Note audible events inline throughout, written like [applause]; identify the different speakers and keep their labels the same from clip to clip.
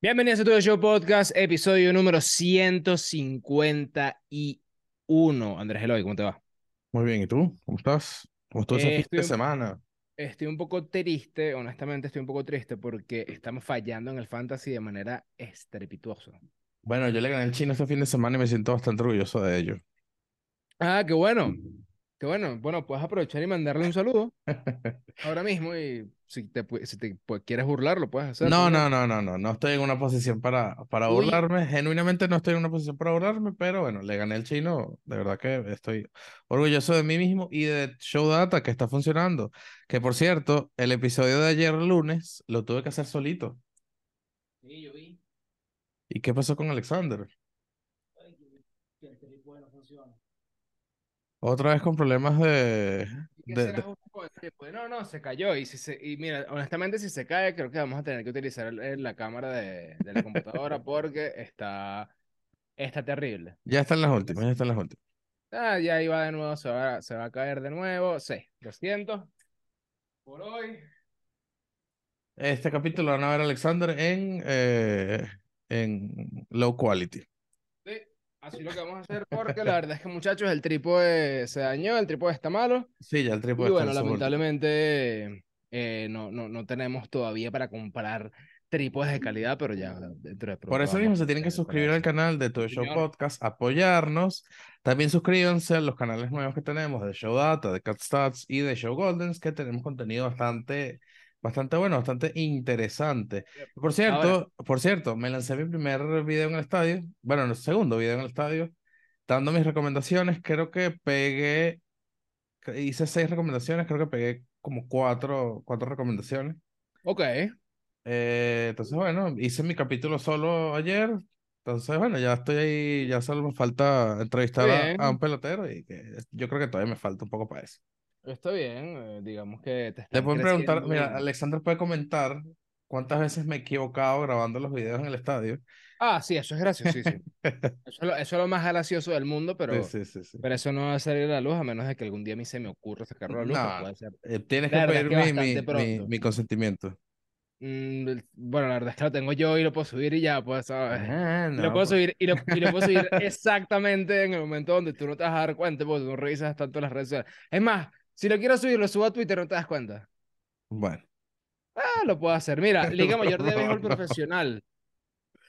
Speaker 1: Bienvenidos a todo Show Podcast, episodio número 151. Andrés Eloy, ¿cómo te va?
Speaker 2: Muy bien, ¿y tú? ¿Cómo estás? ¿Cómo estuvo ese
Speaker 1: Eh,
Speaker 2: fin
Speaker 1: estoy
Speaker 2: de semana?
Speaker 1: Estoy un poco triste, honestamente estoy un poco triste porque estamos fallando en el fantasy de manera estrepituosa.
Speaker 2: Bueno, yo le gané al chino este fin de semana y me siento bastante orgulloso de ello.
Speaker 1: Ah, qué bueno, qué bueno. Bueno, puedes aprovechar y mandarle un saludo [laughs] ahora mismo y si te, si te quieres burlar, lo puedes hacer
Speaker 2: No,
Speaker 1: también.
Speaker 2: no, no, no, no, no estoy en una posición para, para
Speaker 1: Uy.
Speaker 2: burlarme, genuinamente no estoy en una posición para burlarme, pero bueno, le gané al chino, de verdad que estoy orgulloso de mí mismo y de Show Data que está funcionando. Que por cierto, el episodio de ayer lunes lo tuve que hacer solito.
Speaker 1: Sí, yo vi.
Speaker 2: ¿Y qué pasó con Alexander?
Speaker 1: Que el trípode no funciona.
Speaker 2: Otra vez con problemas de,
Speaker 1: ¿Y qué
Speaker 2: de, de-?
Speaker 1: No, no, se cayó. Y, si se, y mira, honestamente, si se cae, creo que vamos a tener que utilizar la cámara de, de la computadora [laughs] porque está, está terrible.
Speaker 2: Ya están las últimas, ya están las últimas.
Speaker 1: Ah, ya iba de nuevo, se va, se va a caer de nuevo. Sí, lo siento. Por hoy.
Speaker 2: Este capítulo van a ver Alexander en, eh, en low quality.
Speaker 1: Sí, así lo que vamos a hacer porque la verdad es que, muchachos, el trípode se dañó, el trípode está malo.
Speaker 2: Sí, ya el
Speaker 1: Y
Speaker 2: trípode está
Speaker 1: bueno, lamentablemente eh, no, no, no tenemos todavía para comprar trípodes de calidad, pero ya dentro de
Speaker 2: Por eso mismo se tienen que suscribir al canal de Todo Show. Podcast, apoyarnos. También suscríbanse a los canales nuevos que tenemos de Show Data, de Cat Stats y de Show Goldens, que tenemos contenido bastante, bastante bueno, bastante interesante. Por cierto, por cierto, me lancé mi primer video en el estadio, bueno, el segundo video en el estadio, dando mis recomendaciones. Creo que pegué, hice seis recomendaciones, creo que pegué como cuatro, cuatro recomendaciones.
Speaker 1: Ok,
Speaker 2: Eh, entonces, bueno, hice mi capítulo solo ayer. Entonces, bueno, ya estoy ahí, ya solo me falta entrevistar a, a un pelotero y que yo creo que todavía me falta un poco para eso.
Speaker 1: Está bien, eh, digamos que te
Speaker 2: Le pueden preguntar,
Speaker 1: creciendo
Speaker 2: mira,
Speaker 1: bien.
Speaker 2: Alexander puede comentar cuántas veces me he equivocado grabando los videos en el estadio.
Speaker 1: Ah, sí, eso es graciosísimo. [laughs] Eso es lo, eso es lo más gracioso del mundo, pero,
Speaker 2: Sí, sí, sí,
Speaker 1: pero eso no va a salir a la luz a menos de que algún día a mí se me ocurra sacarlo a la luz,
Speaker 2: No,
Speaker 1: puede ser.
Speaker 2: eh, tienes
Speaker 1: La
Speaker 2: que
Speaker 1: verdad es
Speaker 2: pedir
Speaker 1: que
Speaker 2: mi, mi, mi, consentimiento.
Speaker 1: Mm, bueno, la verdad es que lo tengo yo y lo puedo subir y ya, pues, ¿sabes?
Speaker 2: Ah,
Speaker 1: Y lo
Speaker 2: no,
Speaker 1: puedo
Speaker 2: pues.
Speaker 1: subir, y lo, y lo puedo subir [laughs] exactamente en el momento donde tú no te vas a dar cuenta porque tú no revisas tanto las redes sociales. Es más, si lo quiero subir, lo subo a Twitter, no te das cuenta.
Speaker 2: Bueno.
Speaker 1: Ah, lo puedo hacer. Mira, [laughs] Liga Mayor de Béisbol Profesional.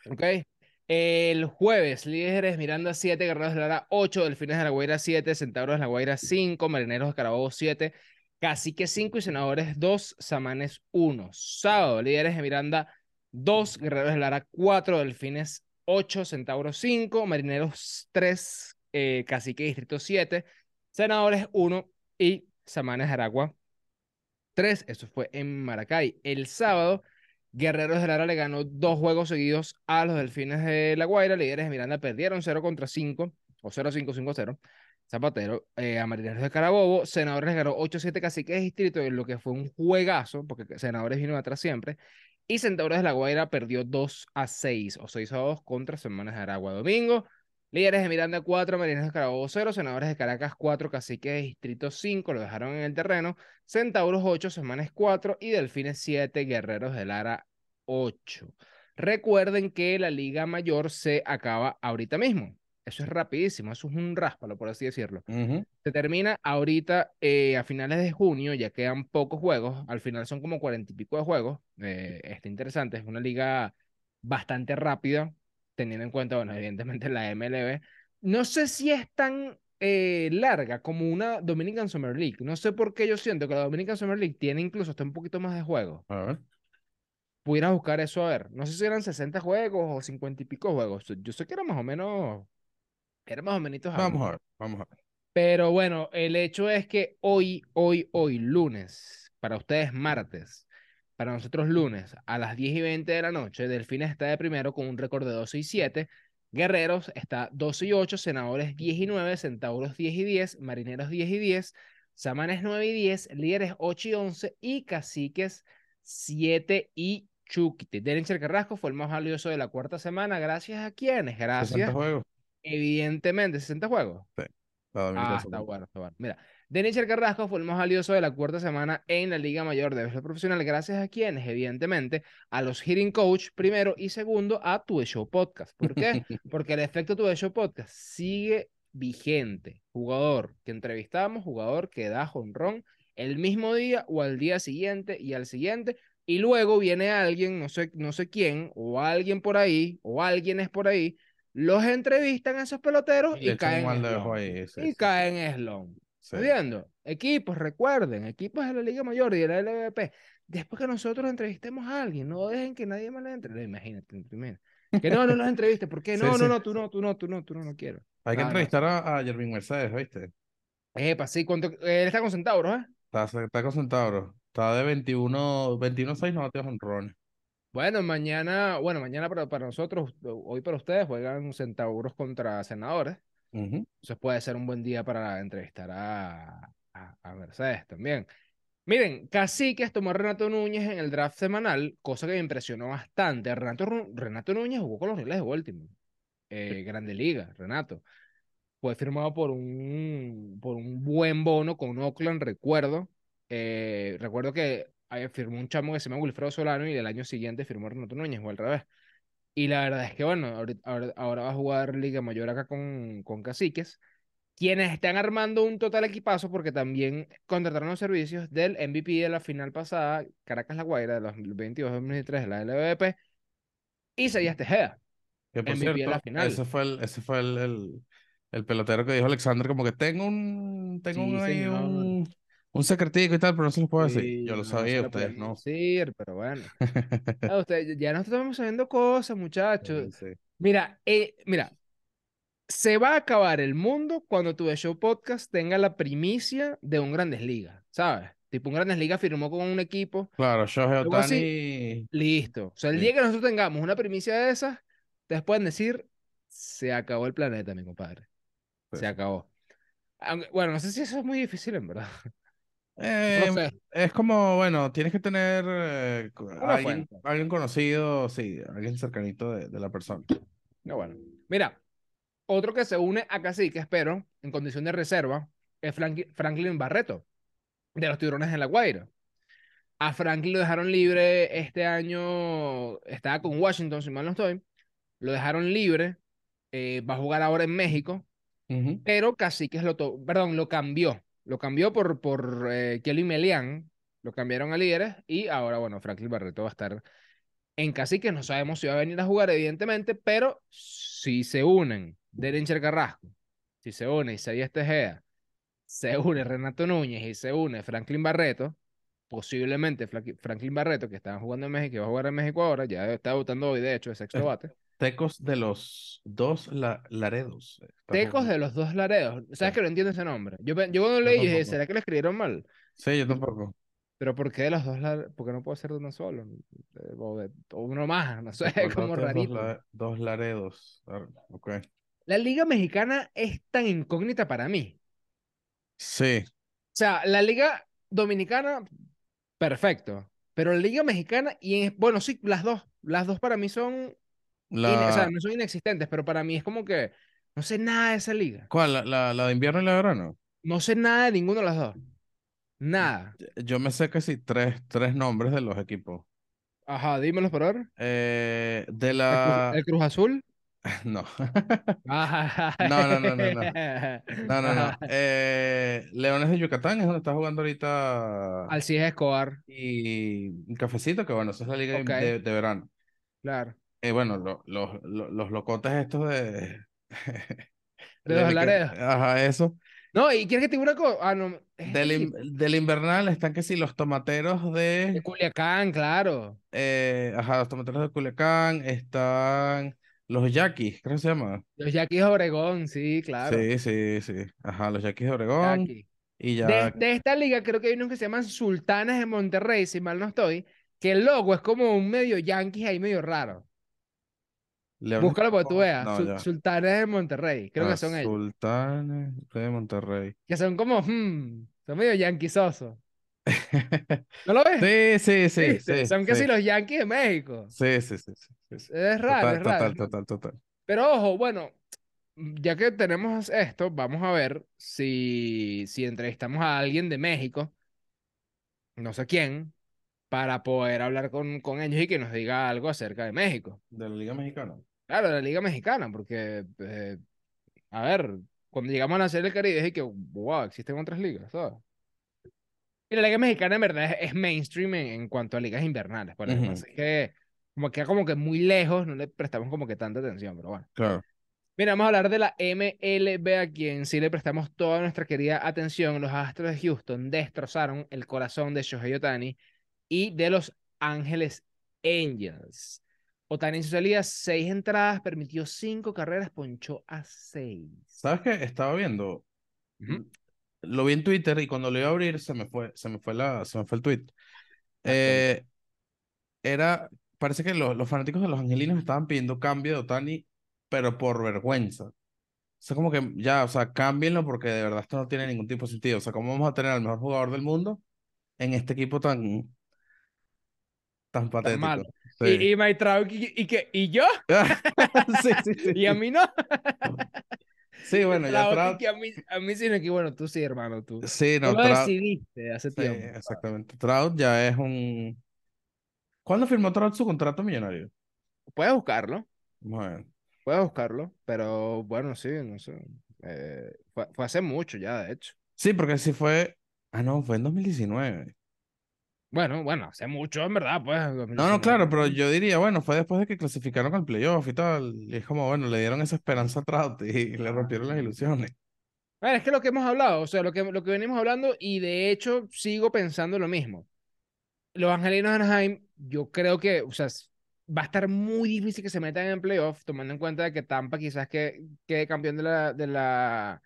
Speaker 1: ¿Ok? El jueves, líderes Miranda 7, Guerreros de Lara 8, Delfines de la Guaira 7, Centauros de la Guaira 5, Marineros de Carabobo 7, Cacique 5 y Senadores 2, Samanes 1. Sábado, líderes de Miranda 2, Guerreros de Lara 4, Delfines 8, Centauros 5, Marineros 3, eh, Cacique Distrito 7, Senadores 1 y Samanes de Aragua 3. Eso fue en Maracay. El sábado, Guerreros de Lara le ganó dos juegos seguidos a los Delfines de La Guaira. Líderes de Miranda perdieron 0 contra 5 o 0-5-5-0. Zapatero eh, a Marineros de Carabobo. Senadores ganó 8-7 Caciques Distrito, en lo que fue un juegazo, porque Senadores vino atrás siempre. Y Centauros de La Guaira perdió 2 a 6 o 6 a 2 contra Semanas de Aragua. Domingo, líderes de Miranda 4, Marineros de Carabobo 0, Senadores de Caracas 4, Caciques Distrito 5, lo dejaron en el terreno. Centauros 8, Semanes 4 y Delfines 7, Guerreros de Lara 8. Recuerden que la Liga Mayor se acaba ahorita mismo. Eso es rapidísimo, eso es un ráspalo, por así decirlo. Se termina ahorita eh, a finales de junio, ya quedan pocos juegos, al final son como cuarenta y pico de juegos. Eh, está interesante, es una liga bastante rápida, teniendo en cuenta, bueno, evidentemente la MLB. No sé si es tan eh, larga como una Dominican Summer League. No sé por qué yo siento que la Dominican Summer League tiene incluso hasta un poquito más de juegos.
Speaker 2: A ver.
Speaker 1: Pudiera buscar eso a ver. No sé si eran 60 juegos o 50 y pico juegos. Yo sé que era más o menos. Era más o menos algo.
Speaker 2: Vamos a ver, vamos a ver.
Speaker 1: Pero bueno, el hecho es que hoy, hoy, hoy, lunes, para ustedes martes, para nosotros lunes, a las 10 y 20 de la noche, Delfines está de primero con un récord de 12 y 7, Guerreros está 12 y 8, Senadores 10 y 9, Centauros 10 y 10, Marineros 10 y 10, Samanes 9 y 10, Líderes 8 y 11 y Caciques 7 y Chuquite. Dencher Carrasco fue el más valioso de la cuarta semana. ¿Gracias a quiénes?
Speaker 2: 60
Speaker 1: Gracias,
Speaker 2: juegos.
Speaker 1: evidentemente, 60 juegos.
Speaker 2: Dominicana
Speaker 1: Ah, está bueno, está bueno. Mira, Denicher Carrasco fue el más valioso de la cuarta semana en la Liga Mayor de Béisbol Profesional, gracias a quienes, evidentemente, a los Hitting Coach primero y segundo a Tu Show Podcast. ¿Por qué? [laughs] Porque el efecto Tu Show Podcast sigue vigente. Jugador que entrevistamos, jugador que da jonrón el mismo día o al día siguiente y al siguiente. Y luego viene alguien, no sé, no sé quién, o alguien por ahí, o alguien es por ahí, los entrevistan a esos peloteros y, caen, en
Speaker 2: ahí,
Speaker 1: y caen en viendo? Equipos, recuerden, equipos de la Liga Mayor y de la LVP. Después que nosotros entrevistemos a alguien, no dejen que nadie más le entre. Imagínate, Que no, no los entrevistes. ¿Por qué? [laughs] No, no, no, tú no, tú no, tú no, tú no, no quiero.
Speaker 2: Hay que entrevistar a, a Jervin Mercedes, ¿viste?
Speaker 1: Epa, sí, ¿cuánto? Él está con Centauros, ¿eh?
Speaker 2: Está, está con Centauros. Está de 21, 21 6 no un ron.
Speaker 1: Bueno, mañana, bueno, mañana para, para nosotros, hoy para ustedes juegan Centauros contra Senadores. Eso puede ser un buen día para entrevistar a, a, Mercedes también. Miren, Caciques tomó a Renato Núñez en el draft semanal, cosa que me impresionó bastante. Renato, Renato Núñez jugó con los Reyes de Baltimore. Eh, Grande Liga, Renato. Fue firmado por un, por un buen bono con Oakland, recuerdo. Eh, recuerdo que firmó un chamo que se llama Wilfredo Solano y el año siguiente firmó Renato Núñez o al revés. Y la verdad es que, bueno, ahora, ahora va a jugar Liga Mayor acá con, con Caciques, quienes están armando un total equipazo porque también contrataron los servicios del MVP de la final pasada, Caracas La Guaira, de los 2022-2023 de la LVP, y Serías Tejeda.
Speaker 2: Que por MVP cierto, la final. ese fue el, ese fue el, el, pelotero que dijo Alexander, como que tengo un, tengo un, un secretico y tal, pero no se lo puedo decir. Yo lo sabía, ustedes no.
Speaker 1: Decir, pero bueno. [laughs] Ah, ya nos estamos sabiendo cosas, muchachos. Mira, eh, mira, se va a acabar el mundo cuando tu show podcast tenga la primicia de un Grandes Ligas, ¿sabes? Tipo, un Grandes Ligas firmó con un equipo.
Speaker 2: Claro, Shohei Otani.
Speaker 1: listo. O sea, el día que nosotros tengamos una primicia de esas, ustedes pueden decir, se acabó el planeta, mi compadre. Se acabó. bueno, no sé si eso es muy difícil, en verdad.
Speaker 2: Eh, es como, bueno, tienes que tener eh, alguien, alguien, conocido, sí, alguien cercanito de, de la persona.
Speaker 1: No, bueno. Mira, otro que se une a que espero, en condición de reserva, es Franklin Barreto, de los Tiburones de La Guaira. A Franklin lo dejaron libre este año, estaba con Washington, si mal no estoy, lo dejaron libre, eh, va a jugar ahora en México, pero Caciques lo, perdón, lo cambió lo cambió por, por eh, Kelly Melian, lo cambiaron a líderes y ahora, bueno, Franklin Barreto va a estar en Cacique. No sabemos si va a venir a jugar, evidentemente, pero si se unen Derencher Carrasco, si se une Isaías Tejeda, se une Renato Núñez y se une Franklin Barreto, posiblemente Franklin Barreto, que estaba jugando en México y va a jugar en México ahora, ya está votando hoy, de hecho, de sexto bate.
Speaker 2: Tecos de los dos Laredos.
Speaker 1: Tecos de los dos Laredos. ¿Sabes que no entiendo ese nombre? Yo, yo cuando leí dije, ¿será que lo escribieron mal?
Speaker 2: Sí, yo tampoco.
Speaker 1: Pero ¿por qué de los dos Laredos? Porque no puede ser de uno solo. O, de, uno más, no sé, [laughs] como rarito.
Speaker 2: Dos, Laredos. Ok.
Speaker 1: La Liga Mexicana es tan incógnita para mí.
Speaker 2: Sí. O
Speaker 1: sea, la Liga Dominicana, perfecto. Pero la Liga Mexicana, y bueno, sí, las dos. Las dos para mí son o sea, no son inexistentes, pero para mí es como que no sé nada de esa liga.
Speaker 2: ¿Cuál? ¿La, la, de invierno y la de verano?
Speaker 1: No sé nada de ninguno de las dos. Nada.
Speaker 2: Yo me sé casi tres, tres nombres de los equipos.
Speaker 1: Ajá, dímelos por ahora.
Speaker 2: Eh, de la...
Speaker 1: ¿El Cruz, Azul? [laughs]
Speaker 2: No. no, no, no, no, no. No, no, no. [laughs] Eh, Leones de Yucatán es donde está jugando ahorita.
Speaker 1: Alcides Escobar.
Speaker 2: Y un cafecito, que bueno, esa es la liga de, de, verano.
Speaker 1: Claro.
Speaker 2: Eh, bueno, los los locotes estos de... [laughs]
Speaker 1: de los Laredos.
Speaker 2: Ajá, eso.
Speaker 1: No, y quieres que te diga una cosa. Ah, no.
Speaker 2: Del, del, invernal están que sí, los tomateros de.
Speaker 1: De Culiacán, claro.
Speaker 2: Eh, ajá, los tomateros de Culiacán. Están los yaquis, creo que se llama.
Speaker 1: Los yaquis de Obregón, sí, claro.
Speaker 2: Sí, sí, sí. Ajá, los yaquis de Obregón. Y ya.
Speaker 1: De, de, esta liga creo que hay unos que se llaman Sultanes de Monterrey, si mal no estoy. Que el logo es como un medio yanquis ahí medio raro. Búscalo porque tú veas. Sultanes de Monterrey. Creo que son ellos.
Speaker 2: Sultanes de Monterrey.
Speaker 1: Que son como, hmm, son medio yanquisosos. [laughs] ¿No lo ves?
Speaker 2: Sí, sí, sí.
Speaker 1: son casi los yanquis de México.
Speaker 2: Sí, sí, sí.
Speaker 1: Es raro,
Speaker 2: total,
Speaker 1: es raro.
Speaker 2: Total, total, total.
Speaker 1: Pero ojo, bueno, ya que tenemos esto, vamos a ver si, si entrevistamos a alguien de México, no sé quién, para poder hablar con, con ellos y que nos diga algo acerca de México.
Speaker 2: De la Liga Mexicana.
Speaker 1: Claro, de la Liga Mexicana, porque, eh, a ver, cuando llegamos a nacer el Caribe, es que, wow, existen otras ligas, ¿sabes? Y la Liga Mexicana en verdad es, es mainstream en, en, cuanto a ligas invernales. Por ejemplo,
Speaker 2: Ujú.
Speaker 1: así que como queda como que muy lejos, no le prestamos como que tanta atención, pero bueno.
Speaker 2: Claro.
Speaker 1: Mira, vamos a hablar de la MLB, a quien sí le prestamos toda nuestra querida atención. Los Astros de Houston destrozaron el corazón de Shohei Otani y de los Ángeles Angels. Otani en su salida, seis entradas, permitió cinco carreras, ponchó a seis.
Speaker 2: ¿Sabes qué? Estaba viendo. Lo vi en Twitter y cuando lo iba a abrir se me fue, se me fue la, se me fue el tweet.
Speaker 1: Ah,
Speaker 2: Eh, era, parece que los, los fanáticos de los angelinos estaban pidiendo cambio de Otani, pero por vergüenza. O sea, como que ya, o sea, cámbienlo porque de verdad esto no tiene ningún tipo de sentido. O sea, ¿cómo vamos a tener al mejor jugador del mundo en este equipo tan, tan
Speaker 1: Tan malo.
Speaker 2: patético?
Speaker 1: Y,
Speaker 2: Sí.
Speaker 1: y Mike Trout, y, y, que, ¿y yo? [laughs] [laughs]
Speaker 2: Sí, sí, sí,
Speaker 1: Y a mí no. [laughs]
Speaker 2: Sí, bueno, ya
Speaker 1: Trout, y que a mí, a mí sí, no, que bueno, tú sí, hermano, tú.
Speaker 2: Sí,
Speaker 1: Tú
Speaker 2: no,
Speaker 1: lo
Speaker 2: Trout.
Speaker 1: decidiste hace
Speaker 2: Sí,
Speaker 1: tiempo.
Speaker 2: exactamente. Trout ya es un. ¿Cuándo firmó Trout su contrato millonario?
Speaker 1: Puedes buscarlo,
Speaker 2: ver.
Speaker 1: puedes buscarlo, pero bueno, sí, no sé. Eh, fue, fue hace mucho ya, de hecho.
Speaker 2: Sí, porque sí fue. Ah, no, fue en 2019.
Speaker 1: Bueno, bueno, hace mucho, en verdad, pues.
Speaker 2: No, no,
Speaker 1: 2019.
Speaker 2: claro, pero yo diría, bueno, fue después de que clasificaron al playoff y tal. Y es como, bueno, le dieron esa esperanza a Trout [laughs] y le rompieron las ilusiones.
Speaker 1: Bueno, es que lo que hemos hablado, o sea, lo que, lo que venimos hablando, y de hecho sigo pensando lo mismo. Los Angelinos de Anaheim, yo creo que, o sea, va a estar muy difícil que se metan en playoff, tomando en cuenta que Tampa quizás que, quede campeón de la, de la,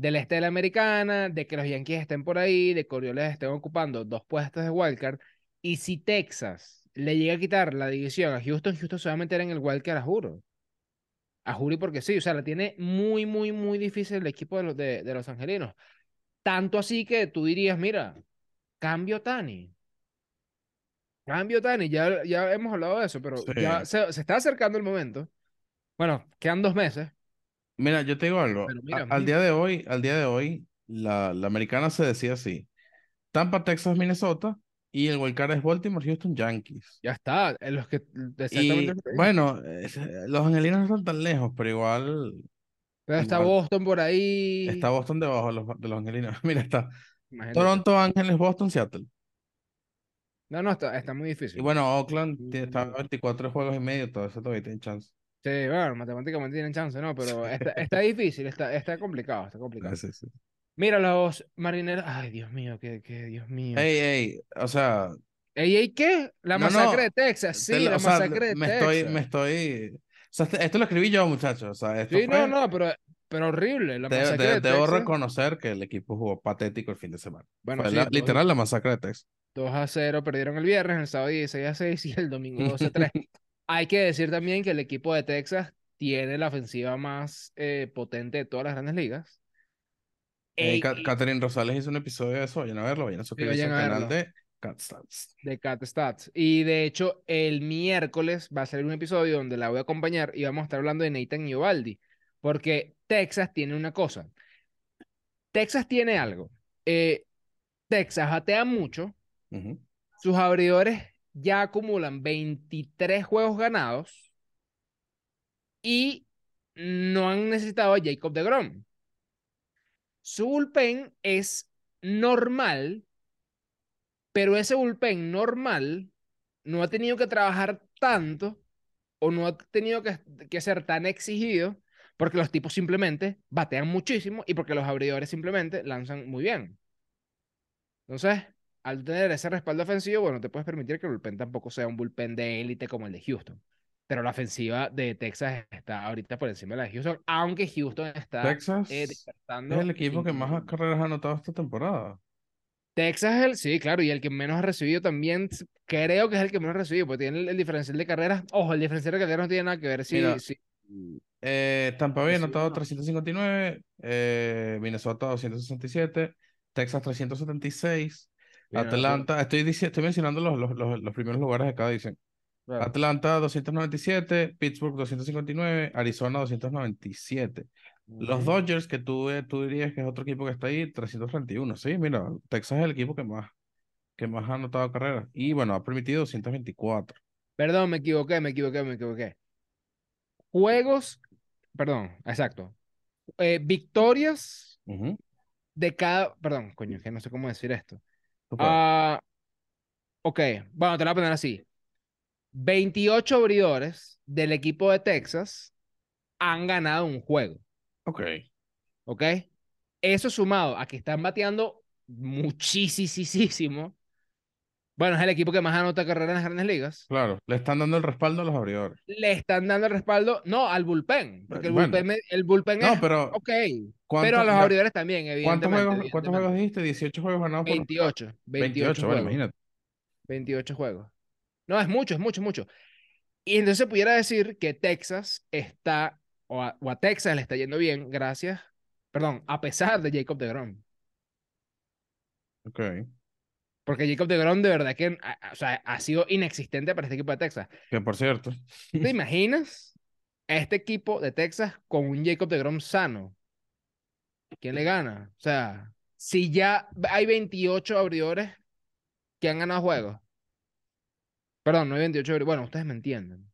Speaker 1: del este de la americana, de que los Yankees estén por ahí, de que Orioles estén ocupando dos puestos de wildcard. Y si Texas le llega a quitar la división a Houston, Houston se va a meter en el wildcard a juro. A juro y porque sí, o sea, la tiene muy, muy, muy difícil el equipo de los, de, de los angelinos. Tanto así que tú dirías, mira, cambio Tani. Cambio Tani, ya, ya hemos hablado de eso, pero
Speaker 2: Sí.
Speaker 1: ya se, se está acercando el momento. Bueno, quedan dos meses.
Speaker 2: Mira, yo te digo algo.
Speaker 1: Mira,
Speaker 2: al
Speaker 1: mm.
Speaker 2: día de hoy, al día de hoy, la, la americana se decía así. Tampa, Texas, Minnesota. Y el wildcard es Baltimore, Houston, Yankees.
Speaker 1: Ya está, en los que exactamente
Speaker 2: Y bueno, es- los angelinos no están tan lejos, pero igual
Speaker 1: Pero está
Speaker 2: igual.
Speaker 1: Boston por ahí.
Speaker 2: está Boston debajo de los, de los angelinos. [laughs] Mira, está
Speaker 1: Imagínate.
Speaker 2: Toronto, Ángeles, Boston, Seattle.
Speaker 1: No, no, está, está muy
Speaker 2: Y
Speaker 1: difícil.
Speaker 2: bueno, Oakland tiene- está a
Speaker 1: Mm.
Speaker 2: 24 juegos y medio, todo eso todavía tiene chance.
Speaker 1: Sí, bueno, matemáticamente tienen chance, ¿no? Pero está, está [laughs] difícil, está, está complicado, está complicado.
Speaker 2: Sí, sí, sí.
Speaker 1: Mira, los marineros. Ay, Dios mío, qué, qué, Dios mío.
Speaker 2: Ey, ey, o sea,
Speaker 1: ¿Ey, ey, qué? La
Speaker 2: No,
Speaker 1: masacre
Speaker 2: no,
Speaker 1: de Texas,
Speaker 2: te
Speaker 1: sí,
Speaker 2: lo-
Speaker 1: la
Speaker 2: o sea,
Speaker 1: masacre de
Speaker 2: me
Speaker 1: Texas.
Speaker 2: estoy, me estoy, o sea, esto lo escribí yo, muchachos, o sea, esto
Speaker 1: Sí,
Speaker 2: fue,
Speaker 1: no, no, pero, pero horrible, la masacre
Speaker 2: de-
Speaker 1: de
Speaker 2: debo
Speaker 1: Texas.
Speaker 2: reconocer que el equipo jugó patético el fin de semana.
Speaker 1: Bueno,
Speaker 2: Fue
Speaker 1: sí,
Speaker 2: la- literal la masacre de Texas.
Speaker 1: 2 a 0 perdieron el viernes, el sábado 16 a 6 y el domingo 12 a 3. [laughs] Hay que decir también que el equipo de Texas tiene la ofensiva más eh, potente de todas las grandes ligas.
Speaker 2: Eh,
Speaker 1: Ey,
Speaker 2: Catherine Rosales hizo un episodio de eso, vayan a verlo, vayan a suscribirse al canal de Catstats.
Speaker 1: de Cat Stats. Y de hecho, el miércoles va a salir un episodio donde la voy a acompañar y vamos a estar hablando de Nathan Iovaldi. Porque Texas tiene una cosa. Texas tiene algo. Eh, Texas batea mucho. Sus abridores ya acumulan 23 juegos ganados. Y no han necesitado a Jacob de Grom. Su bullpen es normal, pero ese bullpen normal no ha tenido que trabajar tanto o no ha tenido que, que ser tan exigido porque los tipos simplemente batean muchísimo y porque los abridores simplemente lanzan muy bien. Entonces, al tener ese respaldo ofensivo, bueno, te puedes permitir que el bullpen tampoco sea un bullpen de élite como el de Houston. Pero la ofensiva de Texas está ahorita por encima de la de Houston, aunque Houston está
Speaker 2: Texas
Speaker 1: eh,
Speaker 2: es
Speaker 1: despertando
Speaker 2: el equipo que más carreras ha anotado esta temporada.
Speaker 1: Texas es el, sí, claro, y el que menos ha recibido también, creo que es el que menos ha recibido, porque tiene el, el diferencial de carreras. Ojo, el diferencial de carreras no tiene nada que ver si,
Speaker 2: Mira,
Speaker 1: si-
Speaker 2: Eh, Tampa Bay anotado
Speaker 1: no.
Speaker 2: 359, eh, Minnesota 267, Texas 376,
Speaker 1: Bien,
Speaker 2: Atlanta, estoy, dici- estoy mencionando los, los, los, los primeros lugares de cada división.
Speaker 1: Claro.
Speaker 2: Atlanta 297, Pittsburgh 259, Arizona 297. Los. Dodgers, que tú, eh, tú dirías que es otro equipo que está ahí, 331. Sí, mira, Texas es el equipo que más, que más ha anotado carreras. Y bueno, ha permitido 224.
Speaker 1: Perdón, me equivoqué, me equivoqué, me equivoqué. Juegos, perdón, exacto. Eh, victorias de cada, perdón, coño, es que no sé cómo decir esto. Ah, ok, bueno, te lo voy a poner así. 28 abridores del equipo de Texas han ganado un juego,
Speaker 2: ok,
Speaker 1: ¿ok? Eso sumado a que están bateando muchísimo. Bueno, es el equipo que más anota carreras en las grandes ligas.
Speaker 2: claro, le están dando el respaldo a los abridores.
Speaker 1: Le están dando el respaldo, no, al bullpen, porque el
Speaker 2: Bueno.
Speaker 1: bullpen, el bullpen
Speaker 2: No,
Speaker 1: es,
Speaker 2: pero
Speaker 1: ok,
Speaker 2: ¿cuánto-
Speaker 1: pero a los abridores también,
Speaker 2: ¿cuántos
Speaker 1: evidentemente.
Speaker 2: juegos, ¿cuántos juegos dijiste? 18 juegos ganados por
Speaker 1: 28, 28,
Speaker 2: 28, bueno, imagínate.
Speaker 1: 28 juegos. No, es mucho, es mucho, mucho. Y entonces se pudiera decir que Texas está, o a, o a Texas le está yendo bien gracias, perdón, a pesar de Jacob DeGrom.
Speaker 2: Ok,
Speaker 1: Porque Jacob DeGrom de verdad que a- o sea, ha sido inexistente para este equipo de Texas.
Speaker 2: que por cierto,
Speaker 1: ¿Te [laughs] imaginas a este equipo de Texas con un Jacob DeGrom sano? ¿Quién le gana? O sea, si ya hay 28 abridores que han ganado juegos. Perdón, no hay 28 abridores. Bueno, ustedes me entienden.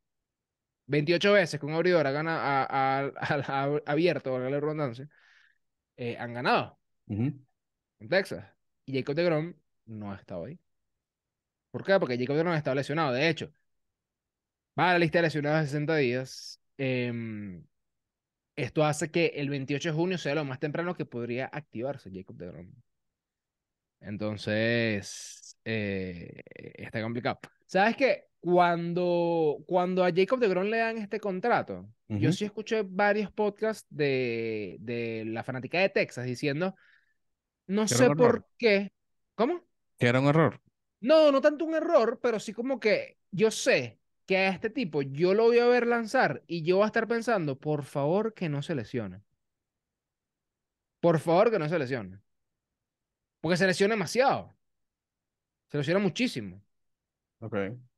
Speaker 1: 28 veces que un abridor ha ganado, a, a- a- abierto, valga la redundancia, eh, han ganado
Speaker 2: ujú,
Speaker 1: en Texas. Y Jacob DeGrom no ha estado ahí. ¿Por qué? Porque Jacob DeGrom está lesionado. De hecho, va a la lista de lesionados de 60 días. Em, esto hace que el 28 de junio sea lo más temprano que podría activarse Jacob DeGrom. Entonces, eh, está complicado. ¿Sabes qué? Cuando, cuando a Jacob DeGrom le dan este contrato, yo sí escuché varios podcasts de, de la fanática de Texas diciendo, no sé por qué. ¿Cómo?
Speaker 2: Que era un error.
Speaker 1: No, no tanto un error, pero sí como que yo sé que a este tipo yo lo voy a ver lanzar y yo voy a estar pensando, por favor que no se lesione. Por favor que no se lesione. Porque se lesiona demasiado. Se lesiona muchísimo.
Speaker 2: Ok,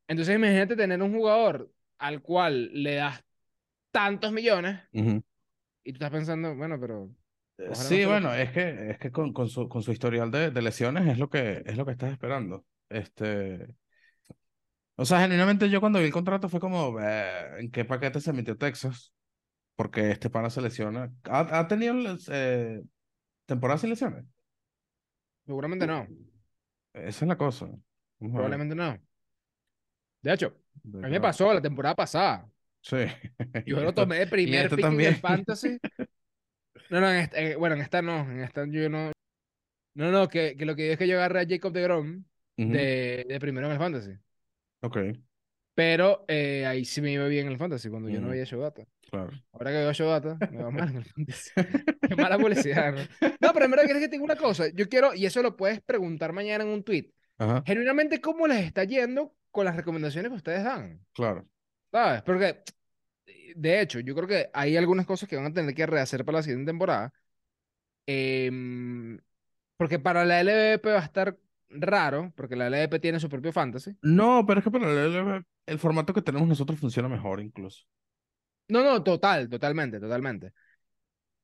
Speaker 1: Entonces imagínate tener un jugador al cual le das tantos millones y tú estás pensando, bueno, pero Ojalá no
Speaker 2: Sí,
Speaker 1: se
Speaker 2: bueno, es que, es que con, con su, con su historial de, de lesiones es lo que, es lo que estás esperando. Este, o sea, genuinamente yo cuando vi el contrato fue como, "Eh, ¿en qué paquete se metió Texas? Porque este pana se lesiona. ¿Ha, ha tenido eh, temporadas sin lesiones?
Speaker 1: seguramente no.
Speaker 2: Esa es la cosa. Vamos.
Speaker 1: Probablemente no. De hecho,
Speaker 2: De
Speaker 1: a mí me pasó la temporada pasada.
Speaker 2: Sí.
Speaker 1: Yo lo [laughs] tomé de primer
Speaker 2: este
Speaker 1: pick en
Speaker 2: también.
Speaker 1: el fantasy. [laughs] No, no, en esta- eh, bueno, en esta no, en esta yo no. No, no, que, que lo que digo es que yo agarré a Jacob de Grom
Speaker 2: Ujú,
Speaker 1: de, de primero en el fantasy.
Speaker 2: Ok,
Speaker 1: Pero eh, ahí sí me iba bien en el fantasy cuando yo no veía Showdata.
Speaker 2: claro.
Speaker 1: Ahora que veo Showdata, me va mal en el fantasy. [laughs] Qué mala publicidad, ¿no? No, pero en verdad es que tengo una cosa. Yo quiero, y eso lo puedes preguntar mañana en un tweet.
Speaker 2: Ajá,
Speaker 1: Genuinamente, ¿cómo les está yendo con las recomendaciones que ustedes dan?
Speaker 2: claro.
Speaker 1: ¿Sabes? Porque, de hecho, yo creo que hay algunas cosas que van a tener que rehacer para la siguiente temporada. Em, porque para la LVP va a estar raro, porque la LVP tiene su propio fantasy.
Speaker 2: No, pero es que para el, LV el formato que tenemos nosotros funciona mejor incluso.
Speaker 1: No, no, total, totalmente, totalmente.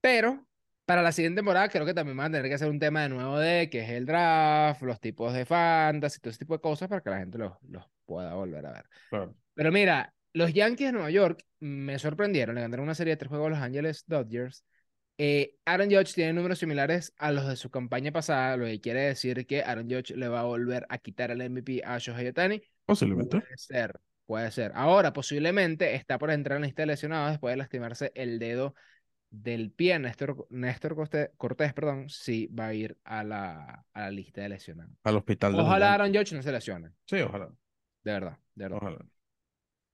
Speaker 1: Pero para la siguiente temporada creo que también van a tener que hacer un tema de nuevo de que es el draft, los tipos de fantasy, todo ese tipo de cosas para que la gente los, los pueda volver a ver.
Speaker 2: Claro.
Speaker 1: Pero mira, los Yankees de Nueva York me sorprendieron. Le ganaron una serie de tres juegos a Los Angeles Dodgers. Eh, Aaron Judge tiene números similares a los de su campaña pasada, lo que quiere decir que Aaron Judge le va a volver a quitar el MVP a Shohei Ohtani.
Speaker 2: Posiblemente.
Speaker 1: Puede ser, puede ser. Ahora, posiblemente está por entrar en la lista de lesionados después de lastimarse el dedo del pie. Néstor, Néstor Corte- Cortés, perdón, sí va a ir a la, a la lista de lesionados.
Speaker 2: Al hospital de
Speaker 1: Ojalá. Aaron Judge no se lesione,
Speaker 2: Sí, ojalá.
Speaker 1: de verdad, de verdad.
Speaker 2: Ojalá.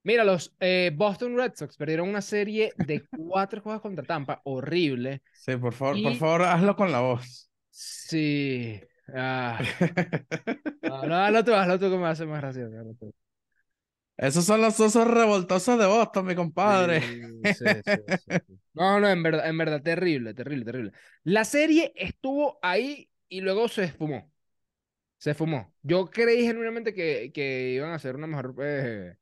Speaker 1: Mira, los eh, Boston Red Sox perdieron una serie de [laughs] cuatro juegos contra Tampa, horrible.
Speaker 2: Sí, por favor, por favor, hazlo con la voz.
Speaker 1: Sí. Ah, [laughs] no, no, hazlo tú, hazlo tú que me hace más gracioso. hazlo tú.
Speaker 2: Esos son los osos revoltosos de Boston, mi compadre.
Speaker 1: Sí, sí, sí, sí, sí. No, no, en verdad, en verdad, terrible, terrible, terrible. La serie estuvo ahí y luego se esfumó. Se esfumó. Yo creí genuinamente que, que iban a hacer una mejor, eh,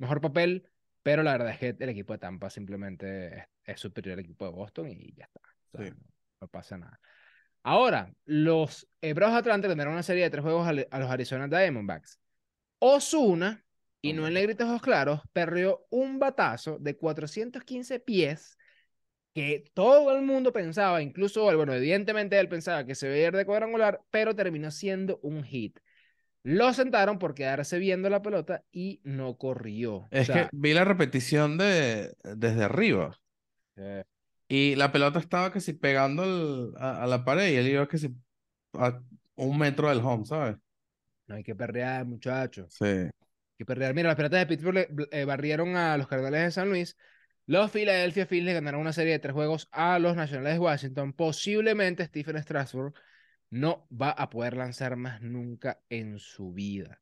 Speaker 1: mejor papel, pero la verdad es que el equipo de Tampa simplemente es, es superior al equipo de Boston y ya está. O sea,
Speaker 2: Sí.
Speaker 1: no, no pasa nada. Ahora, los eh, Bravos Atlanta tendrán una serie de tres juegos a, a los Arizona Diamondbacks. Osuna, y no en negritos ojos claros, perreó un batazo de 415 pies que todo el mundo pensaba, incluso, él, bueno, evidentemente él pensaba que se veía de cuadrangular, pero terminó siendo un hit. Lo sentaron por quedarse viendo la pelota y no corrió. O
Speaker 2: Es
Speaker 1: sea,
Speaker 2: que vi la repetición de desde arriba
Speaker 1: eh,
Speaker 2: y la pelota estaba que si pegando el- a, a la pared y él iba que si a un metro del home, ¿sabes?
Speaker 1: no hay que perrear, muchachos.
Speaker 2: Sí.
Speaker 1: Hay que perrear. Mira, los Piratas de Pittsburgh eh, barrieron a los Cardenales de San Luis. Los Philadelphia Phillies ganaron una serie de tres juegos a los Nacionales de Washington. Posiblemente Stephen Strasburg no va a poder lanzar más nunca en su vida.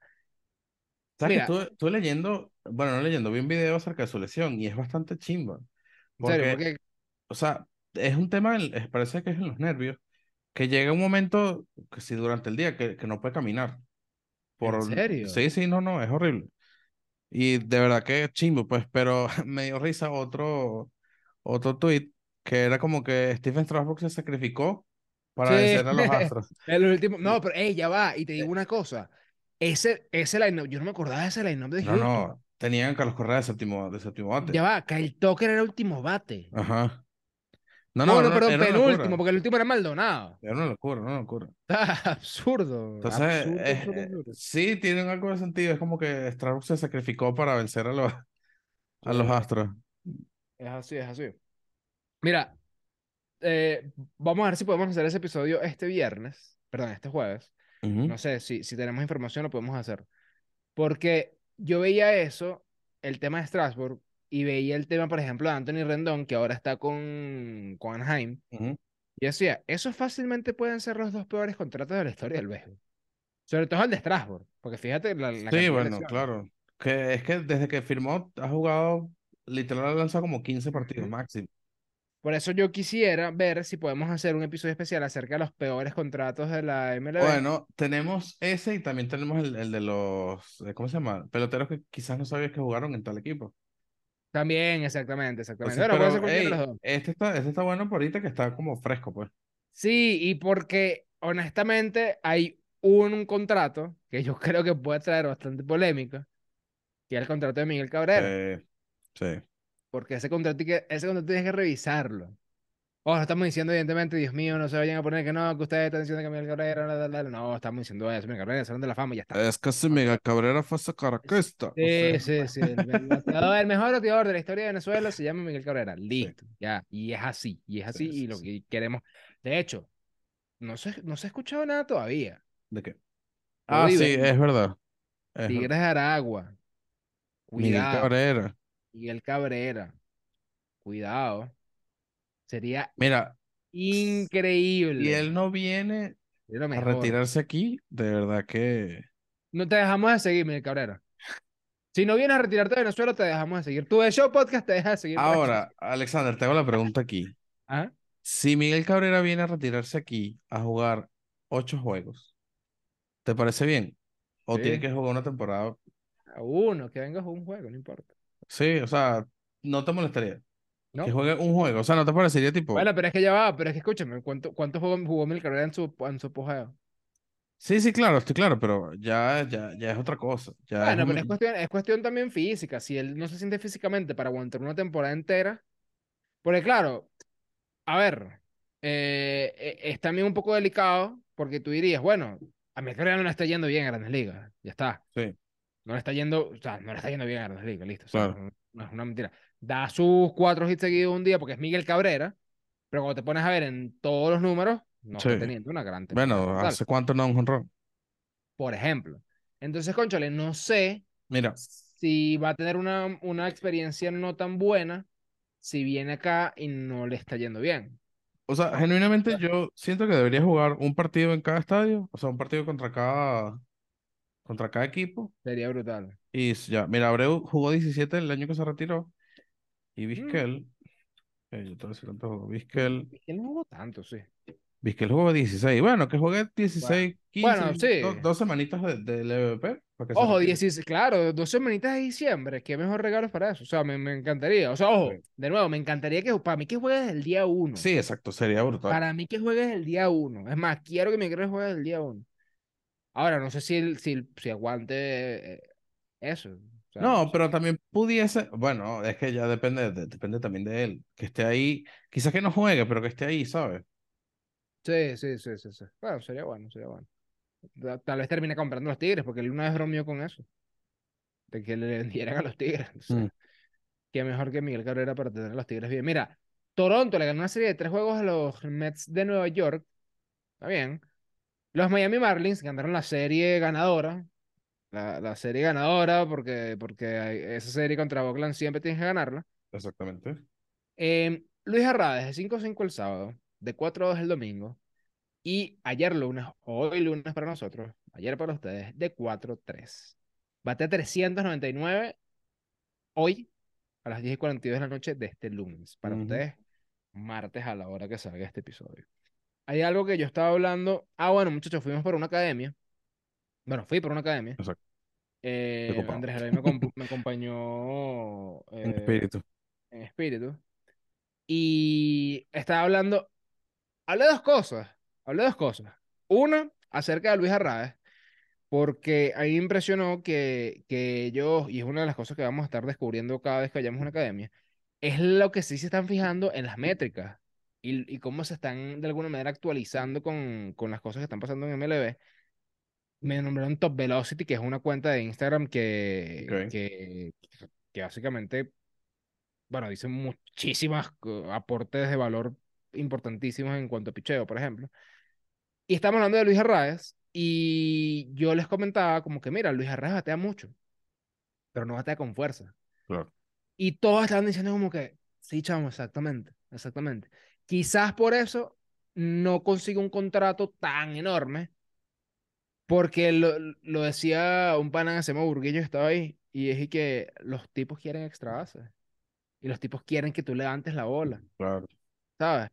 Speaker 2: ¿Sabes
Speaker 1: Mira.
Speaker 2: estuve, estuve leyendo, bueno, no leyendo, vi un video acerca de su lesión y es bastante chimba.
Speaker 1: En serio,
Speaker 2: Porque,
Speaker 1: porque
Speaker 2: o sea, es un tema, en- parece que es en los nervios, que llega un momento, que si durante el día, que, que no puede caminar. Por,
Speaker 1: serio?
Speaker 2: Sí, sí, no, no, es horrible. Y de verdad que es chimbo, pues, pero [laughs] me dio risa otro, otro tweet que era como que Stephen Strasburg se sacrificó para
Speaker 1: Sí.
Speaker 2: vencer a los Astros. [laughs]
Speaker 1: el último. No, pero ey, ya va. Y te digo una cosa. Ese, ese line yo no me acordaba de ese line de
Speaker 2: No,
Speaker 1: Houston.
Speaker 2: no, tenían a Carlos Correa de séptimo, de séptimo bate.
Speaker 1: Ya va, Kyle Tucker era el último bate.
Speaker 2: Ajá. No,
Speaker 1: No,
Speaker 2: no,
Speaker 1: no,
Speaker 2: no, una
Speaker 1: penúltimo, porque el último era Maldonado.
Speaker 2: Era una locura, una locura.
Speaker 1: Está [laughs] absurdo.
Speaker 2: Entonces,
Speaker 1: absurdo,
Speaker 2: eh,
Speaker 1: absurdo,
Speaker 2: eh,
Speaker 1: absurdo.
Speaker 2: sí, tienen algo de sentido. Es como que Strasburg se sacrificó para vencer a los, a los. Astros.
Speaker 1: Es así, es así. Mira, eh, vamos a ver si podemos hacer ese episodio este viernes, perdón, este jueves. No sé, si, si tenemos información lo podemos hacer. Porque yo veía eso, el tema de Strasbourg, y veía el tema, por ejemplo, de Anthony Rendón, que ahora está con, con Anaheim. Y decía, esos fácilmente pueden ser los dos peores contratos de la historia del béisbol. Sobre todo el de Strasbourg, porque fíjate la, la
Speaker 2: Sí, bueno, claro. Que es que desde que firmó ha jugado, literal, ha lanzado como 15 partidos máximo.
Speaker 1: Por eso yo quisiera ver si podemos hacer un episodio especial acerca de los peores contratos de la MLB.
Speaker 2: Bueno, tenemos ese y también tenemos el, el de los, eh, ¿cómo se llama? Peloteros que quizás no sabías que jugaron en tal equipo.
Speaker 1: También, exactamente, exactamente.
Speaker 2: Entonces, pero,
Speaker 1: cualquiera de
Speaker 2: ey,
Speaker 1: los dos.
Speaker 2: este está, este está bueno por ahorita que está como fresco, pues.
Speaker 1: Sí, y porque honestamente hay un contrato que yo [laughs] creo que puede traer bastante polémica, que es el contrato de Miguel Cabrera.
Speaker 2: Eh, sí.
Speaker 1: Porque ese contrato, ese contrato tienes que revisarlo. Ojo, estamos diciendo, evidentemente, Dios mío, no se vayan a poner que no, que ustedes están diciendo que Miguel Cabrera, la, la, la. no, estamos diciendo eso, Miguel Cabrera, Salón de la Fama, y ya está.
Speaker 2: Es que si Miguel Cabrera fue a sacar a Cuesta, o
Speaker 1: Sí,
Speaker 2: sea,
Speaker 1: sí, sí. El, el bateador- el mejor bateador de la historia de Venezuela se llama Miguel Cabrera. [laughs] Listo, ya. Y es así, y es así,
Speaker 2: Sí,
Speaker 1: y
Speaker 2: sí,
Speaker 1: lo
Speaker 2: sí.
Speaker 1: que queremos. De hecho, no se, no se ha escuchado nada todavía.
Speaker 2: ¿De qué? Ah, sí, es verdad. Es
Speaker 1: Tigres de Aragua.
Speaker 2: Miguel
Speaker 1: Cuidado.
Speaker 2: Cabrera.
Speaker 1: Miguel Cabrera. Cuidado. Sería
Speaker 2: Mira,
Speaker 1: increíble.
Speaker 2: y él no viene a retirarse aquí, de verdad que...
Speaker 1: No te dejamos de seguir, Miguel Cabrera. Si no vienes a retirarte de Venezuela, te dejamos de seguir. Tu de show podcast te deja de seguir.
Speaker 2: Ahora, Alexander, te hago la pregunta aquí.
Speaker 1: Ajá.
Speaker 2: Si Miguel Cabrera viene a retirarse aquí a jugar ocho juegos, ¿te parece bien? ¿O
Speaker 1: Sí.
Speaker 2: tiene que jugar una temporada?
Speaker 1: A Uno, que venga a jugar un juego, no importa.
Speaker 2: Sí, o sea, no te molestaría.
Speaker 1: ¿No?
Speaker 2: Que juegue un juego, o sea, no te parecería tipo...
Speaker 1: Bueno, pero es que ya va, pero es que escúchame, ¿cuánto, cuántos juegos jugó Miguel Cabrera en su, en su apogeo?
Speaker 2: Sí, sí, claro, estoy claro, pero ya, ya, ya es otra cosa. Ya
Speaker 1: Bueno,
Speaker 2: un-
Speaker 1: pero es cuestión, es cuestión también física. Si él no se siente físicamente para aguantar una temporada entera, porque claro, a ver, eh, eh, es también un poco delicado, porque tú dirías, bueno, a Miguel Cabrera no le está yendo bien a Grandes Ligas, ya está.
Speaker 2: Sí.
Speaker 1: No le está yendo, o sea, no le está yendo bien a Grandes Ligas, listo. o sea,
Speaker 2: Claro.
Speaker 1: no, es una mentira. Da sus cuatro hits seguidos un día porque es Miguel Cabrera, pero cuando te pones a ver en todos los números, no
Speaker 2: Sí.
Speaker 1: está teniendo una gran temporada.
Speaker 2: Bueno, ¿hace cuánto no un jonrón?
Speaker 1: Por ejemplo. Entonces, conchale, no sé
Speaker 2: Mira,
Speaker 1: si va a tener una, una experiencia no tan buena si viene acá y no le está yendo bien.
Speaker 2: o sea, genuinamente yo siento que debería jugar un partido en cada estadio, o sea, un partido contra cada, contra cada equipo.
Speaker 1: Sería brutal.
Speaker 2: Y ya, mira, Abreu jugó 17 el año que se retiró. Y
Speaker 1: Mm.
Speaker 2: Vizquel, eh, yo te voy a decir cuánto jugó. Vizquel,
Speaker 1: Es que no jugó tanto, sí.
Speaker 2: Vizquel jugó 16. Bueno, que juegue 16, 15,
Speaker 1: Bueno, sí.
Speaker 2: do- dos semanitas de- del EVP. para que se
Speaker 1: Ojo,
Speaker 2: retire.
Speaker 1: 16, claro, dos semanitas de diciembre, qué mejor regalo para eso. O sea, me, me encantaría. O sea, ojo,
Speaker 2: Sí.
Speaker 1: de nuevo, me encantaría que para mí que juegues el día uno.
Speaker 2: Sí, exacto, sería brutal.
Speaker 1: Para mí que juegues el día uno. Es más, quiero que mi juegue el día uno. Ahora, no sé si, el- si, el- si aguante eh, eso. O sea,
Speaker 2: No, pero también pudiese, bueno, es que ya depende, de- depende también de él, que esté ahí, quizás que no juegue, pero que esté ahí, ¿sabes?
Speaker 1: Sí, sí, sí, sí, sí. Bueno, sería bueno, sería bueno. Ta- Tal vez termine comprando los Tigres, porque él una vez bromeó con eso. De que le vendieran a los Tigres. [laughs] Entonces,
Speaker 2: Mm.
Speaker 1: qué mejor que Miguel Cabrera para tener a los Tigres bien. Mira, Toronto le ganó una serie de tres juegos a los Mets de Nueva York. Está bien. Los Miami Marlins ganaron la serie ganadora. La, la serie ganadora, porque, porque esa serie contra Oakland siempre tienes que ganarla.
Speaker 2: Exactamente.
Speaker 1: Eh, Luis Arraez de 5-5 el sábado, de 4-2 el domingo. Y ayer lunes, hoy lunes para nosotros, ayer para ustedes, de 4-3. Bate 399 hoy a las 10 y 42 de la noche de este lunes. Para ustedes, martes a la hora que salga este episodio. Hay algo que yo estaba hablando. Ah, bueno, muchachos, fuimos por una academia. Bueno, fui por una academia.
Speaker 2: Exacto.
Speaker 1: Eh. Andrés Eloy me, comp- me acompañó [laughs]
Speaker 2: En
Speaker 1: eh,
Speaker 2: espíritu.
Speaker 1: en espíritu. Y estaba hablando, hablé de dos cosas, hablé de dos cosas. Una, acerca de Luis Arraez, porque a mí me impresionó que, que ellos, y es una de las cosas que vamos a estar descubriendo cada vez que vayamos a una academia, es lo que sí se están fijando en las métricas y, y cómo se están de alguna manera actualizando con, con las cosas que están pasando en MLB. Me nombraron Top Velocity, que es una cuenta de Instagram que,
Speaker 2: Ok.
Speaker 1: que, que básicamente bueno, dice muchísimas aportes de valor importantísimos en cuanto a picheo, por ejemplo. Y estamos hablando de Luis Arraez y yo les comentaba como que, mira, Luis Arraez batea mucho, pero no batea con fuerza.
Speaker 2: Claro.
Speaker 1: Y todos estaban diciendo como que, sí, chamo, exactamente, exactamente. Quizás por eso no consigue un contrato tan enorme, porque lo, lo decía un pana que se llama Burguillo, estaba ahí, y es que los tipos quieren extra bases. Y los tipos quieren que tú levantes la bola,
Speaker 2: Claro.
Speaker 1: ¿sabes?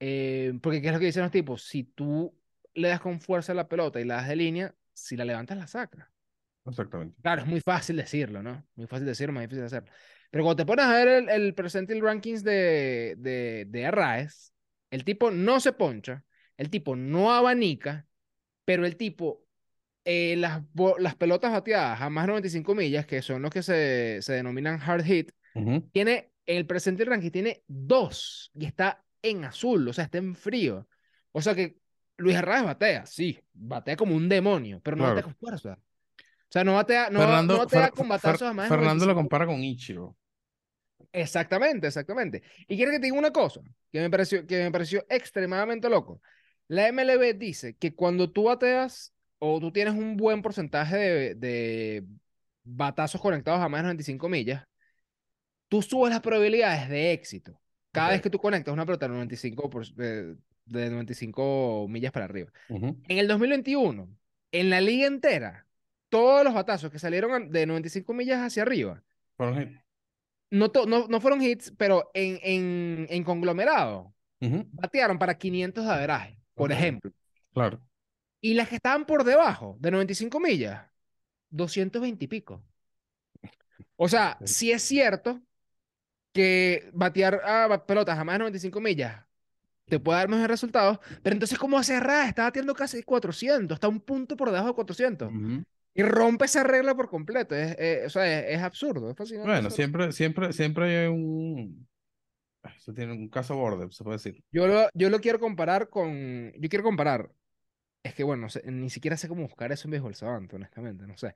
Speaker 1: Eh, porque ¿qué es lo que dicen los tipos? Si tú le das con fuerza a la pelota y la das de línea, si la levantas, la sacas.
Speaker 2: Exactamente.
Speaker 1: Claro, es muy fácil decirlo, ¿no? Muy fácil decirlo, más difícil de hacerlo. Pero cuando te pones a ver el, el percentile rankings de, de, de Arraez, el tipo no se poncha, el tipo no abanica, pero el tipo, eh, las, las pelotas bateadas a más de 95 millas, que son los que se, se denominan hard hit,
Speaker 2: Ujú.
Speaker 1: tiene, en el percentile ranking tiene dos y está en azul, o sea, está en frío. O sea que Luis Arraez batea, sí, batea como un demonio, pero no
Speaker 2: Claro.
Speaker 1: batea con fuerza. O sea, no batea, no,
Speaker 2: Fernando,
Speaker 1: no batea
Speaker 2: Fer-
Speaker 1: con
Speaker 2: Fer-
Speaker 1: batazos a más de
Speaker 2: Fernando lo
Speaker 1: 95.
Speaker 2: compara con Ichiro.
Speaker 1: Exactamente, exactamente. Y quiero que te diga una cosa que me pareció, que me pareció extremadamente loco. La MLB dice que cuando tú bateas o tú tienes un buen porcentaje de, de batazos conectados a más de 95 millas, tú subes las probabilidades de éxito. Cada vez que tú conectas una pelota de 95, por- de, de 95 millas para arriba.
Speaker 2: Ujú.
Speaker 1: En el 2021, en la liga entera, todos los batazos que salieron de 95 millas hacia arriba,
Speaker 2: Fueron hit.
Speaker 1: no, no, no fueron hits, pero en, en, en conglomerado, batearon para 500 de averaje, por ejemplo.
Speaker 2: Claro.
Speaker 1: Y las que estaban por debajo de 95 millas, 220 y pico. O sea,
Speaker 2: Sí.
Speaker 1: sí es cierto que batear a pelotas a más de 95 millas te puede dar mejores resultados, pero entonces, ¿cómo hace Arraez? Está batiendo casi 400, está un punto por debajo de 400.
Speaker 2: Ujú.
Speaker 1: Y rompe esa regla por completo. Es, es- o sea, es, es absurdo, es fascinante.
Speaker 2: Bueno, siempre, siempre, siempre hay un. Eso tiene un caso borde, se puede decir.
Speaker 1: Yo lo, yo lo quiero comparar con. Yo quiero comparar. Es que, bueno, no sé, ni siquiera sé cómo buscar eso en Béisbol Savant, honestamente, no sé.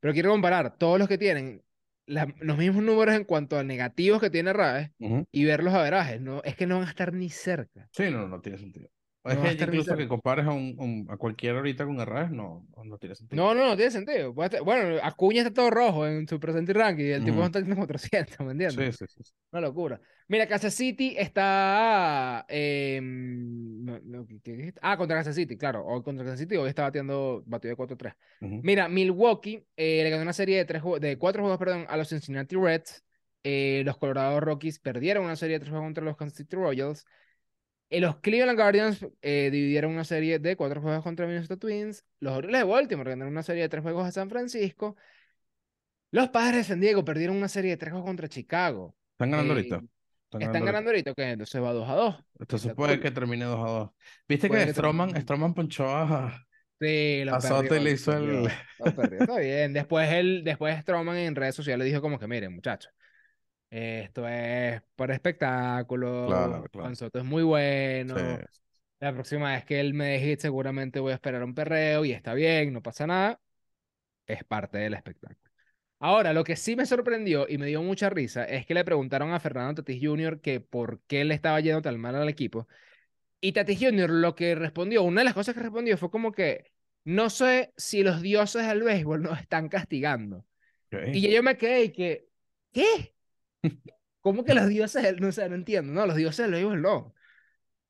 Speaker 1: Pero quiero comparar todos los que tienen la- los mismos números en cuanto a negativos que tiene Raes
Speaker 2: Ujú.
Speaker 1: y ver los averajes. No, es que no van a estar ni cerca.
Speaker 2: Sí, no, no tiene sentido.
Speaker 1: No
Speaker 2: Es que incluso que compares a, un, un- a cualquiera ahorita con Arraez, no, no, no tiene sentido.
Speaker 1: No, no, no tiene sentido. Bueno, Acuña está todo rojo en su presente ranking y el tipo
Speaker 2: Ujú.
Speaker 1: está en 400, ¿me entiendes?
Speaker 2: Sí, sí, sí. sí.
Speaker 1: Una locura. Mira, Kansas City está. no, no, ¿qué- qué dijiste? Ah, contra Kansas City, claro. Hoy contra Kansas City, hoy está batiendo batido de 4-3.
Speaker 2: Ujú.
Speaker 1: Mira, Milwaukee eh, le ganó una serie de, tres, de cuatro juegos perdón, a los Cincinnati Reds. Eh, los Colorado Rockies perdieron una serie de tres juegos contra los Kansas City Royals. Los Cleveland Guardians eh, dividieron una serie de cuatro juegos contra Minnesota Twins. Los Orioles de Baltimore ganaron una serie de tres juegos a San Francisco. Los Padres de San Diego perdieron una serie de tres juegos contra Chicago.
Speaker 2: Están ganando
Speaker 1: Eh,
Speaker 2: ahorita. Están
Speaker 1: Están ganando ahorita, ok, entonces va 2 a 2.
Speaker 2: Entonces
Speaker 1: Está
Speaker 2: puede
Speaker 1: cool.
Speaker 2: que termine 2 a 2. Viste
Speaker 1: Puede
Speaker 2: que
Speaker 1: que
Speaker 2: Stroman. Stroman ponchó a.
Speaker 1: Sí, lo
Speaker 2: A Soto
Speaker 1: perdió,
Speaker 2: le hizo el-.
Speaker 1: Está bien. Después él, después Stroman en redes sociales dijo como que, miren, muchachos, esto es por espectáculo.
Speaker 2: Claro, claro.
Speaker 1: Juan Soto es muy bueno.
Speaker 2: Sí.
Speaker 1: La próxima vez que él me deje seguramente voy a esperar un perreo y está bien, no pasa nada. Es parte del espectáculo. Ahora, lo que sí me sorprendió y me dio mucha risa es que le preguntaron a Fernando Tatis Jr. que por qué le estaba yendo tan mal al equipo. Y Tatis Jr. lo que respondió, una de las cosas que respondió fue como que no sé si los dioses del béisbol nos están castigando. Y yo me quedé y que, ¿qué? ¿Cómo que los dioses no sé, no entiendo, no, los dioses del béisbol no.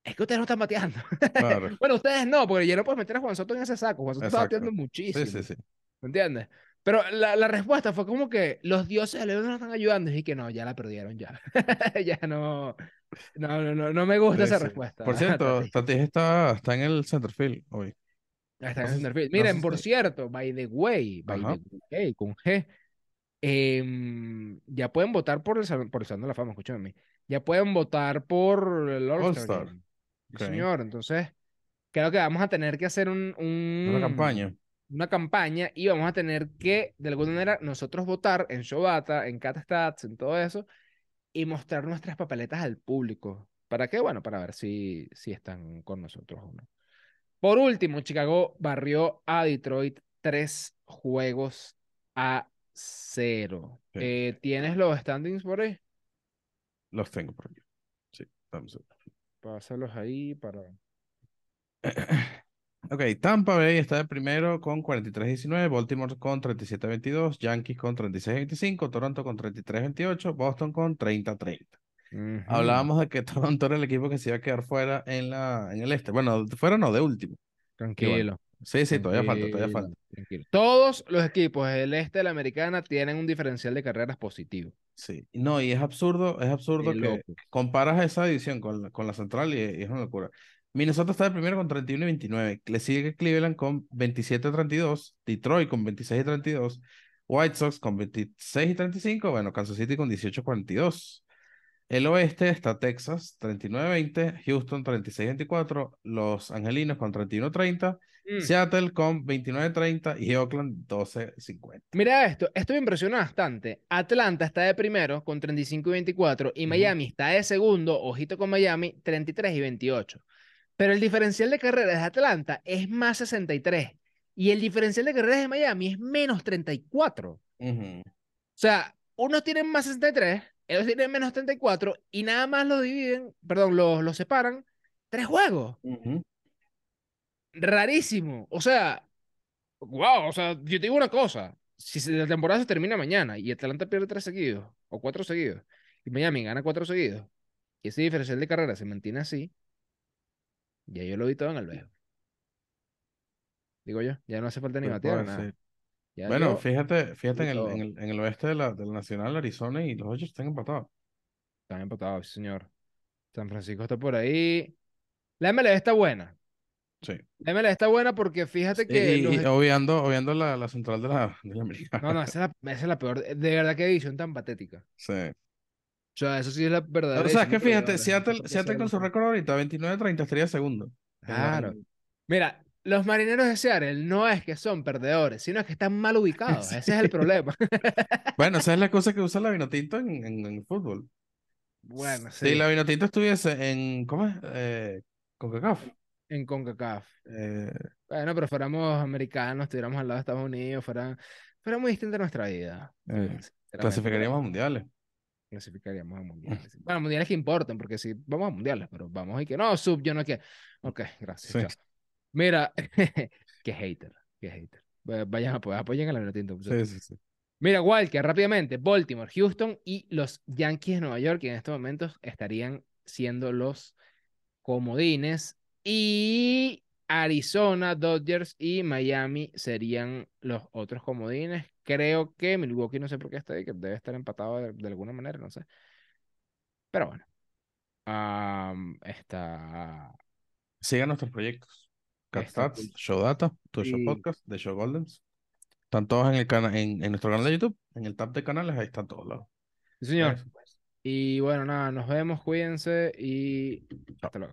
Speaker 1: Es que ustedes no están bateando.
Speaker 2: Claro. [laughs]
Speaker 1: Bueno, ustedes no, porque ya no puedes meter a Juan Soto en ese saco. Juan Soto está
Speaker 2: Exacto.
Speaker 1: bateando muchísimo.
Speaker 2: Sí, sí, sí.
Speaker 1: ¿Me entiendes? Pero la, la respuesta fue como que los dioses del béisbol nos están ayudando. Y que no, ya la perdieron, ya. [laughs] ya no. No, no, no, no me gusta
Speaker 2: Sí,
Speaker 1: esa
Speaker 2: sí.
Speaker 1: respuesta.
Speaker 2: Por cierto, [laughs]
Speaker 1: Tati.
Speaker 2: Tatis está, está en el center field hoy.
Speaker 1: Está en el
Speaker 2: si-
Speaker 1: center field.
Speaker 2: no
Speaker 1: Miren,
Speaker 2: sé
Speaker 1: por
Speaker 2: si-
Speaker 1: cierto, by the way, by
Speaker 2: Ajá.
Speaker 1: the way, con G, em, ya pueden votar por el, Salón- por el Salón de la Fama, escúchame. Ya pueden votar por el All-Star
Speaker 2: All-Star.
Speaker 1: Game. Sí,
Speaker 2: Ok.
Speaker 1: señor. Entonces, creo que vamos a tener que hacer un,
Speaker 2: Una
Speaker 1: un-
Speaker 2: campaña.
Speaker 1: una campaña y vamos a tener que, de alguna manera, nosotros votar en Showdata, en CatStats, en todo eso, y mostrar nuestras papeletas al público. ¿Para qué? Bueno, para ver si, si están con nosotros o no. Por último, Chicago barrió a Detroit tres juegos a cero.
Speaker 2: Sí.
Speaker 1: Eh, ¿tienes los standings por ahí?
Speaker 2: Los tengo por aquí. Sí, vamos a.
Speaker 1: Pásalos ahí para... [clears throat]
Speaker 2: Ok, Tampa Bay está de primero con 43-19, Baltimore con 37-22, Yankees con 36-25, Toronto con 33-28, Boston con 30-30.
Speaker 1: Ujú.
Speaker 2: Hablábamos de que [laughs] Toronto era el equipo que se iba a quedar fuera en, la, en el este. Bueno, fuera no, de último.
Speaker 1: Tranquilo.
Speaker 2: Sí, sí, todavía falta, todavía
Speaker 1: tranquilo,
Speaker 2: falta.
Speaker 1: tranquilo. Todos los equipos del este de la americana tienen un diferencial de carreras positivo.
Speaker 2: Sí, no, y es absurdo, es absurdo que comparas esa división con la, con la central y, y es una locura. Minnesota está de primero con 31 y 29, le sigue Cleveland con 27 y 32, Detroit con 26 y 32, White Sox con 26 y 35, bueno, Kansas City con 18 y 42. El oeste está Texas 39-20, Houston 36-24, Los Angelinos con 31-30,
Speaker 1: Mm.
Speaker 2: Seattle con 29-30 y Oakland 12-50.
Speaker 1: Mira esto, esto me impresiona bastante. Atlanta está de primero con 35 y 24 y
Speaker 2: Ujú.
Speaker 1: Miami está de segundo, ojito con Miami, 33 y 28. Pero el diferencial de carreras de Atlanta es más 63 y el diferencial de carreras de Miami es menos 34. O sea, unos tienen más 63, ellos tienen menos 34 y nada más los dividen, perdón, los, los separan tres juegos. Rarísimo. O sea, wow, o sea, yo te digo una cosa. Si la temporada se termina mañana y Atlanta pierde tres seguidos o cuatro seguidos y Miami gana cuatro seguidos y ese diferencial de carrera se mantiene así, ya yo lo vi todo en el viejo. Digo yo, ya no hace falta ni
Speaker 2: Te
Speaker 1: batear
Speaker 2: puedo
Speaker 1: nada. Ya
Speaker 2: Bueno,
Speaker 1: yo-
Speaker 2: fíjate, fíjate en el, en el, en el oeste de la, del Nacional, Arizona y los Dodgers están empatados.
Speaker 1: están empatados, sí, señor. San Francisco está por ahí. La MLB está buena.
Speaker 2: Sí.
Speaker 1: La MLB está buena porque fíjate que
Speaker 2: y-
Speaker 1: los
Speaker 2: y
Speaker 1: e-
Speaker 2: obviando, obviando la, la central de la, de la americana.
Speaker 1: No, no, esa es la, esa es la peor. De verdad que edición tan patética.
Speaker 2: Sí.
Speaker 1: O sea, eso sí es la verdadera.
Speaker 2: O sea, es que fíjate. Seattle, Seattle con
Speaker 1: es
Speaker 2: su récord ahorita, 29-30, estaría segundo.
Speaker 1: Claro. Mira, los marineros de Seattle no es que son perdedores, sino que están mal ubicados. [laughs]
Speaker 2: Sí.
Speaker 1: Ese es el problema. [laughs]
Speaker 2: Bueno, esa es la cosa que usa la Vinotinto en, en, en el fútbol.
Speaker 1: Bueno,
Speaker 2: Si
Speaker 1: sí.
Speaker 2: la Vinotinto estuviese en, ¿cómo es? Eh, CONCACAF.
Speaker 1: En CONCACAF.
Speaker 2: Eh,
Speaker 1: Bueno, pero fuéramos americanos, estuviéramos al lado de Estados Unidos, fuera, fuera muy distinta nuestra vida.
Speaker 2: Eh, clasificaríamos a mundiales.
Speaker 1: clasificaríamos a [laughs] mundiales. Bueno, mundiales que importan, porque si vamos a mundiales, pero vamos y que no, sub, yo no quiero. Ok, gracias.
Speaker 2: Sí.
Speaker 1: Mira, [laughs] qué hater, qué hater. Va- Vayan a apoyar, apoyen a la Vinotinto,
Speaker 2: Sí, sí, sí.
Speaker 1: Mira, Walker, rápidamente, Baltimore, Houston y los Yankees de Nueva York, que en estos momentos estarían siendo los comodines. Y Arizona, Dodgers y Miami serían los otros comodines. Creo que Milwaukee, no sé por qué está ahí, que debe estar empatado de, de alguna manera, no sé. Pero bueno. am, esta,
Speaker 2: Sigan nuestros proyectos. CatStats. Show Data, Tu Show
Speaker 1: Y-
Speaker 2: Podcast, The Show Goldens. Están todos en el cana en, en nuestro canal de YouTube, en el tab de canales, ahí están todos lados.
Speaker 1: Sí, señor.
Speaker 2: Eso.
Speaker 1: Y bueno, nada, nos vemos, cuídense y hasta luego.